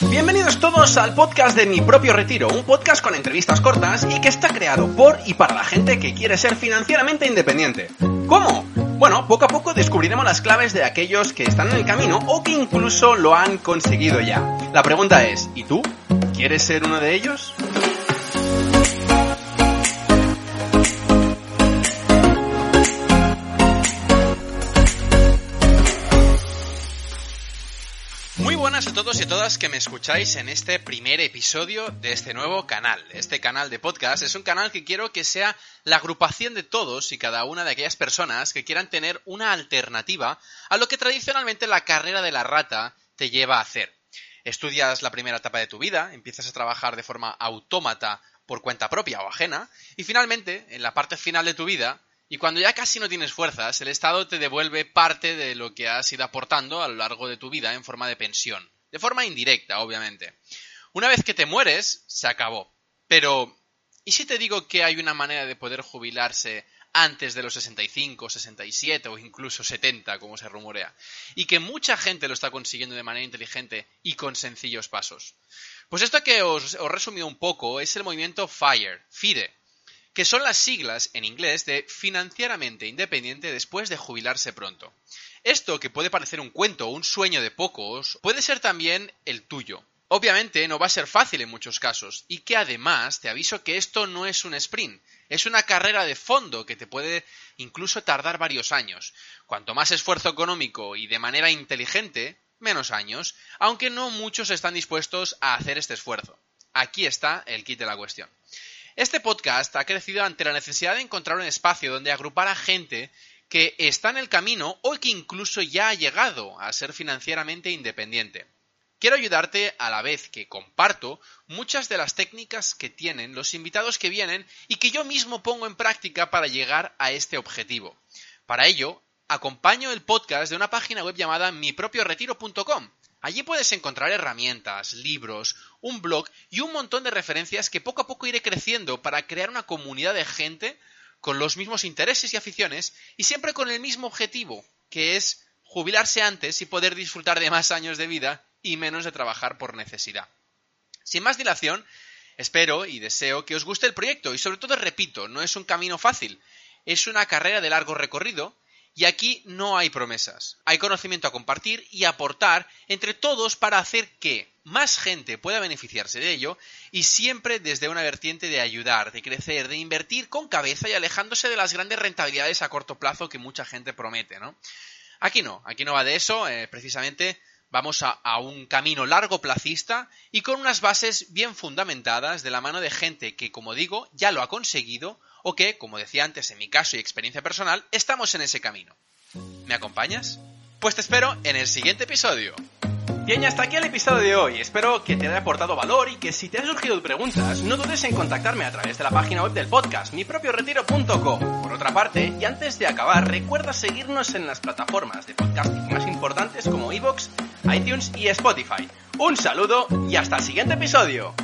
Bienvenidos todos al podcast de Mi propio retiro, un podcast con entrevistas cortas y que está creado por y para la gente que quiere ser financieramente independiente. ¿Cómo? Bueno, poco a poco descubriremos las claves de aquellos que están en el camino o que incluso lo han conseguido ya. La pregunta es, ¿y tú? ¿Quieres ser uno de ellos? Muy buenas a todos y a todas que me escucháis en este primer episodio de este nuevo canal. Este canal de podcast es un canal que quiero que sea la agrupación de todos y cada una de aquellas personas que quieran tener una alternativa a lo que tradicionalmente la carrera de la rata te lleva a hacer. Estudias la primera etapa de tu vida, empiezas a trabajar de forma autómata por cuenta propia o ajena, y finalmente, en la parte final de tu vida, y cuando ya casi no tienes fuerzas, el Estado te devuelve parte de lo que has ido aportando a lo largo de tu vida en forma de pensión. De forma indirecta, obviamente. Una vez que te mueres, se acabó. Pero, ¿y si te digo que hay una manera de poder jubilarse antes de los 65, 67 o incluso 70, como se rumorea? Y que mucha gente lo está consiguiendo de manera inteligente y con sencillos pasos. Pues esto que os, os he resumido un poco es el movimiento FIRE, FIRE, que son las siglas en inglés de financieramente independiente después de jubilarse pronto. Esto, que puede parecer un cuento o un sueño de pocos, puede ser también el tuyo. Obviamente no va a ser fácil en muchos casos, y que además te aviso que esto no es un sprint, es una carrera de fondo que te puede incluso tardar varios años. Cuanto más esfuerzo económico y de manera inteligente, menos años, aunque no muchos están dispuestos a hacer este esfuerzo. Aquí está el kit de la cuestión. Este podcast ha crecido ante la necesidad de encontrar un espacio donde agrupar a gente que está en el camino o que incluso ya ha llegado a ser financieramente independiente. Quiero ayudarte a la vez que comparto muchas de las técnicas que tienen los invitados que vienen y que yo mismo pongo en práctica para llegar a este objetivo. Para ello, acompaño el podcast de una página web llamada mipropioretiro.com, Allí puedes encontrar herramientas, libros, un blog y un montón de referencias que poco a poco iré creciendo para crear una comunidad de gente con los mismos intereses y aficiones y siempre con el mismo objetivo, que es jubilarse antes y poder disfrutar de más años de vida y menos de trabajar por necesidad. Sin más dilación, espero y deseo que os guste el proyecto y sobre todo repito, no es un camino fácil, es una carrera de largo recorrido y aquí no hay promesas. Hay conocimiento a compartir y aportar entre todos para hacer que más gente pueda beneficiarse de ello y siempre desde una vertiente de ayudar, de crecer, de invertir con cabeza y alejándose de las grandes rentabilidades a corto plazo que mucha gente promete, ¿no? Aquí no, aquí no va de eso, eh, precisamente vamos a, a, un camino largo placista y con unas bases bien fundamentadas de la mano de gente que, como digo, ya lo ha conseguido o que, como decía antes en mi caso y experiencia personal, estamos en ese camino. ¿Me acompañas? Pues te espero en el siguiente episodio. Bien, hasta aquí el episodio de hoy. Espero que te haya aportado valor y que si te han surgido preguntas, no dudes en contactarme a través de la página web del podcast, mipropioretiro.com. Por otra parte, y antes de acabar, recuerda seguirnos en las plataformas de podcasting más importantes como iVoox, iTunes y Spotify. Un saludo y hasta el siguiente episodio.